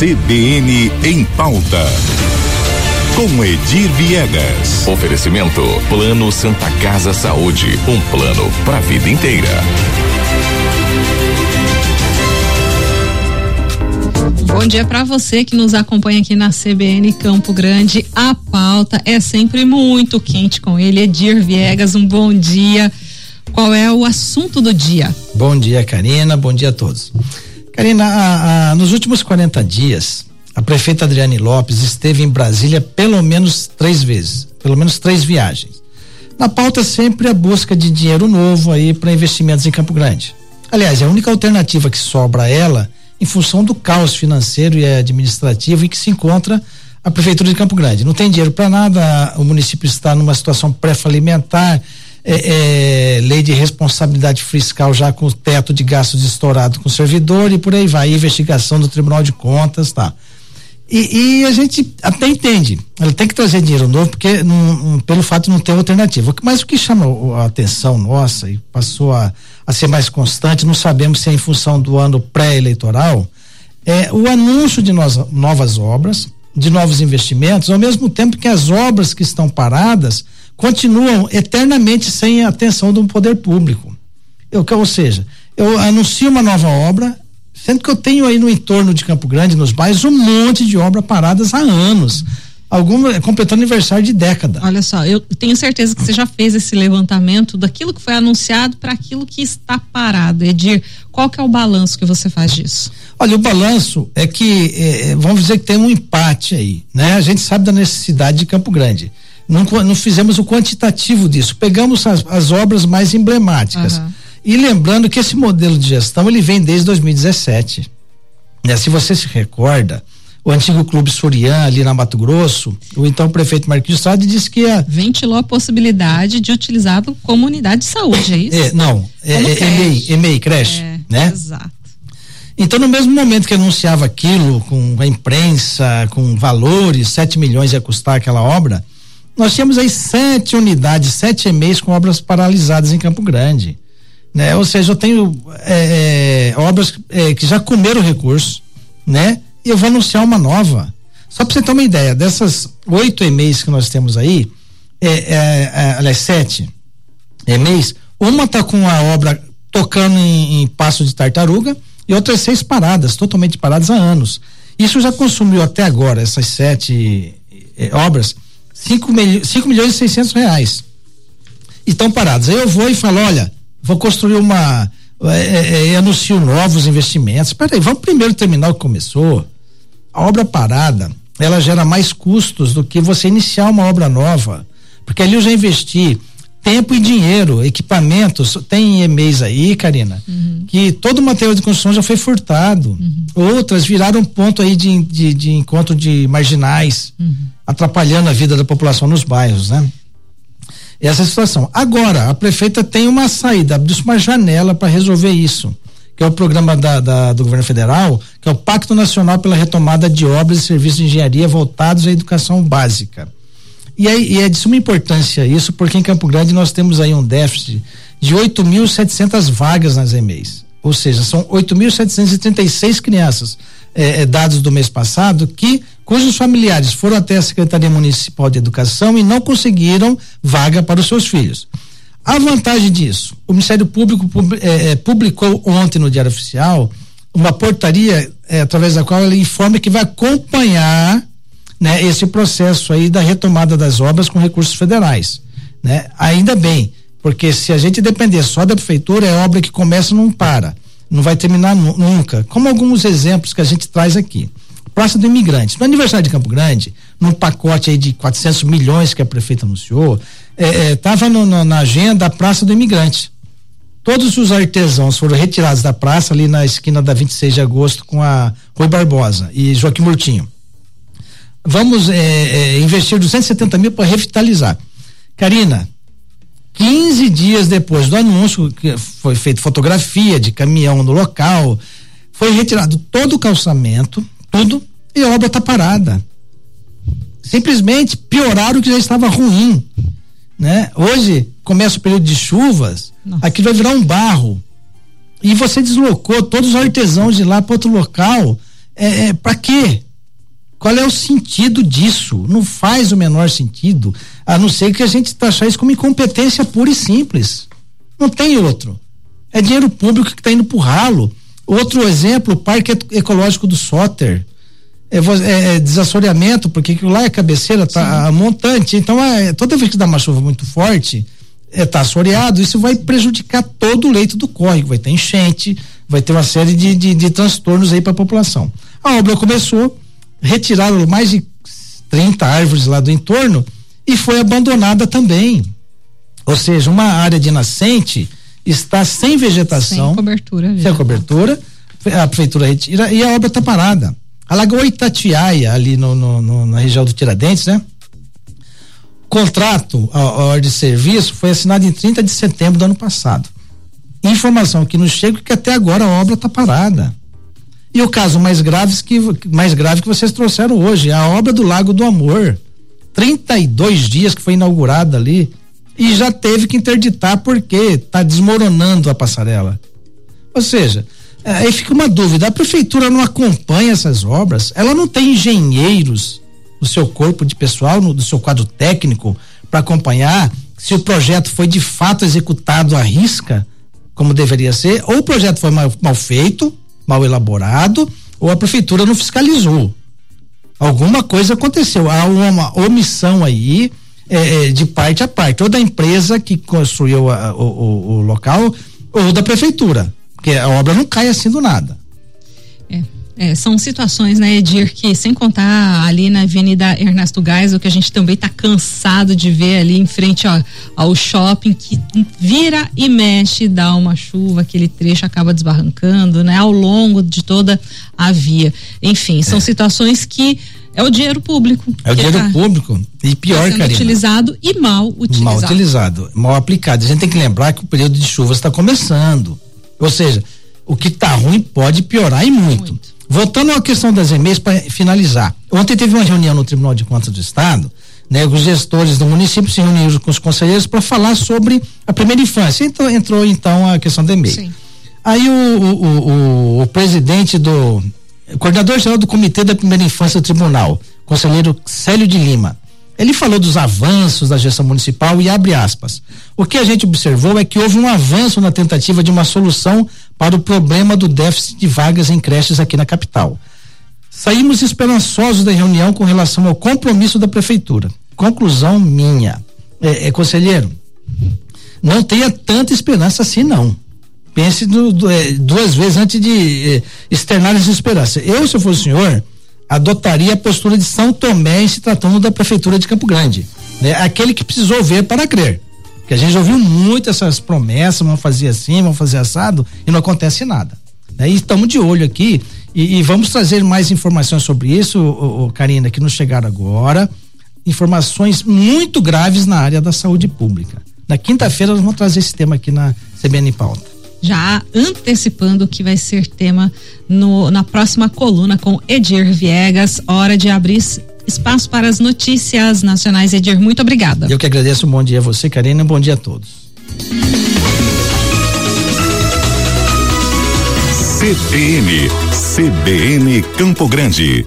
CBN em pauta. Com Edir Viegas. Oferecimento Plano Santa Casa Saúde, um plano para a vida inteira. Bom dia para você que nos acompanha aqui na CBN Campo Grande. A pauta é sempre muito quente com ele, Edir Viegas. Um bom dia. Qual é o assunto do dia? Bom dia, Karina. Bom dia a todos. Karina, a, a, nos últimos 40 dias, a prefeita Adriane Lopes esteve em Brasília pelo menos três vezes, pelo menos três viagens. Na pauta sempre a busca de dinheiro novo aí para investimentos em Campo Grande. Aliás, é a única alternativa que sobra a ela em função do caos financeiro e administrativo em que se encontra a prefeitura de Campo Grande. Não tem dinheiro para nada, o município está numa situação pré-falimentar, é, é, lei de responsabilidade fiscal já com o teto de gastos estourado com o servidor e por aí vai, investigação do Tribunal de Contas, tá. E, e a gente até entende, ela tem que trazer dinheiro novo porque não, pelo fato de não ter alternativa. Mas o que chama a atenção nossa e passou a, a ser mais constante, não sabemos se é em função do ano pré-eleitoral, é o anúncio de nós, novas obras, de novos investimentos, ao mesmo tempo que as obras que estão paradas continuam eternamente sem a atenção do poder público. Eu, ou seja, eu anuncio uma nova obra, sendo que eu tenho aí no entorno de Campo Grande, nos bairros, um monte de obras paradas há anos. Alguma completando aniversário de década. Olha só, eu tenho certeza que você já fez esse levantamento daquilo que foi anunciado para aquilo que está parado. Edir, qual que é o balanço que você faz disso? Olha, o balanço é que, eh, vamos dizer que tem um empate aí, né? A gente sabe da necessidade de Campo Grande não, não fizemos o quantitativo disso. Pegamos as, as obras mais emblemáticas. Uhum. E lembrando que esse modelo de gestão ele vem desde 2017. Né? Se você se recorda, o antigo Clube Surian ali na Mato Grosso, o então prefeito Marquinhos Estrada disse que ia ventilou a possibilidade de utilizá-lo como unidade de saúde, é isso? É, não, é, é, EMEI, EMEI, creche, é, né? Exato. Então, no mesmo momento que anunciava aquilo com a imprensa, com valores, 7 milhões ia custar aquela obra, nós tínhamos aí sete unidades, sete EMEIs com obras paralisadas em Campo Grande. Né? Ou seja, eu tenho é, é, obras é, que já comeram recurso, né? E eu vou anunciar uma nova. Só para você ter uma ideia, dessas oito EMEIs que nós temos aí, é, é, é, aliás, sete EMEIs, uma está com a obra tocando em, em passo de tartaruga e outras seis paradas, totalmente paradas há anos. Isso já consumiu até agora, essas sete obras, 5 milho, cinco milhões e 600 reais. estão parados. Aí eu vou e falo: olha, vou construir uma. É, é, anuncio novos investimentos. Peraí, vamos primeiro terminar o que começou. A obra parada, ela gera mais custos do que você iniciar uma obra nova. Porque ali eu já investi tempo e dinheiro, equipamentos. Tem e-mails aí, Karina, uhum. que todo o material de construção já foi furtado. Uhum. Outras viraram ponto aí de, de, de encontro de marginais. Uhum atrapalhando a vida da população nos bairros, né? Essa é a situação. Agora, a prefeita tem uma saída, uma janela para resolver isso, que é o programa da, da, do governo federal, que é o Pacto Nacional pela Retomada de Obras e Serviços de Engenharia voltados à educação básica. E, aí, e é de suma importância isso, porque em Campo Grande nós temos aí um déficit de 8.700 vagas nas EMEIs. Ou seja, são 8.736 crianças é, é, dados do mês passado que cujos familiares foram até a Secretaria Municipal de Educação e não conseguiram vaga para os seus filhos. A vantagem disso, o Ministério Público é, é, publicou ontem no Diário Oficial uma portaria é, através da qual ele informa que vai acompanhar né, esse processo aí da retomada das obras com recursos federais. Né? Ainda bem, porque se a gente depender só da prefeitura, é obra que começa e não para não vai terminar nunca. Como alguns exemplos que a gente traz aqui. Praça do Imigrante. No aniversário de Campo Grande, num pacote aí de 400 milhões que a prefeita anunciou, estava é, é, na agenda a Praça do Imigrante. Todos os artesãos foram retirados da praça ali na esquina da 26 de agosto com a Rui Barbosa e Joaquim Murtinho. Vamos é, é investir 270 mil para revitalizar. Karina, 15 dias depois do anúncio, que foi feita fotografia de caminhão no local, foi retirado todo o calçamento, tudo, e a obra está parada. Simplesmente pioraram o que já estava ruim. Né? Hoje começa o período de chuvas, Nossa. aqui vai virar um barro. E você deslocou todos os artesãos de lá para outro local. É, é para quê? Qual é o sentido disso? Não faz o menor sentido, a não ser que a gente taxar isso como incompetência pura e simples. Não tem outro. É dinheiro público que está indo pro ralo. Outro exemplo, o Parque Ecológico do Soter. É, é, é desassoreamento, porque lá é cabeceira, tá a montante. Então, é, toda vez que dá uma chuva muito forte, é, tá assoreado, isso vai prejudicar todo o leito do córrego, vai ter enchente, vai ter uma série de, de, de transtornos aí para a população. A obra começou, retiraram mais de 30 árvores lá do entorno e foi abandonada também. Ou seja, uma área de nascente está sem vegetação. Sem cobertura. Sem cobertura. A prefeitura retira e a obra está parada. A Lagoa Itatiaia, ali no, no, no, na região do Tiradentes, né? Contrato, a, a ordem de serviço foi assinado em 30 de setembro do ano passado. Informação que nos chega é que até agora a obra está parada. E o caso mais grave que mais grave que vocês trouxeram hoje, a obra do Lago do Amor. 32 dias que foi inaugurada ali e já teve que interditar porque está desmoronando a passarela. Ou seja, aí fica uma dúvida: a prefeitura não acompanha essas obras? Ela não tem engenheiros no seu corpo de pessoal, no do seu quadro técnico, para acompanhar se o projeto foi de fato executado à risca, como deveria ser, ou o projeto foi mal, mal feito, mal elaborado, ou a prefeitura não fiscalizou. Alguma coisa aconteceu, há uma omissão aí é, é, de parte a parte, ou da empresa que construiu a, o, o, o local, ou da prefeitura, porque a obra não cai assim do nada. É. É, são situações, né, Edir, que sem contar ali na Avenida Ernesto Gás, o que a gente também está cansado de ver ali em frente ó, ao shopping, que vira e mexe, dá uma chuva, aquele trecho acaba desbarrancando, né, ao longo de toda a via. Enfim, são é. situações que é o dinheiro público. É o dinheiro tá, público. E pior, tá utilizado e mal utilizado. Mal utilizado, mal aplicado. A gente tem que lembrar que o período de chuvas está começando. Ou seja, o que está ruim pode piorar e muito. muito. Voltando à questão das EMEIs para finalizar. Ontem teve uma reunião no Tribunal de Contas do Estado, né? Os gestores do município se reuniram com os conselheiros para falar sobre a primeira infância. Então entrou então a questão da EMEI. Aí o, o, o, o presidente do coordenador geral do Comitê da Primeira Infância do Tribunal, conselheiro Célio de Lima, ele falou dos avanços da gestão municipal e abre aspas. O que a gente observou é que houve um avanço na tentativa de uma solução para o problema do déficit de vagas em creches aqui na capital. Saímos esperançosos da reunião com relação ao compromisso da prefeitura. Conclusão minha. É, é conselheiro, não tenha tanta esperança assim não. Pense do, é, duas vezes antes de é, externar essa esperança. Eu, se eu fosse o senhor, adotaria a postura de São Tomé em se tratando da prefeitura de Campo Grande, né? Aquele que precisou ver para crer. Que a gente ouviu muito essas promessas, vão fazer assim, vão fazer assado e não acontece nada. Né? E estamos de olho aqui e, e, vamos trazer mais informações sobre isso, o, o, Karina, que nos chegaram agora. Informações muito graves na área da saúde pública. Na quinta-feira nós vamos trazer esse tema aqui na CBN Pauta já antecipando o que vai ser tema no, na próxima coluna com Edir Viegas. Hora de abrir espaço para as notícias nacionais. Edir, muito obrigada. Eu que agradeço. Um bom dia a você, Karina. Um bom dia a todos. CBN, CBN Campo Grande.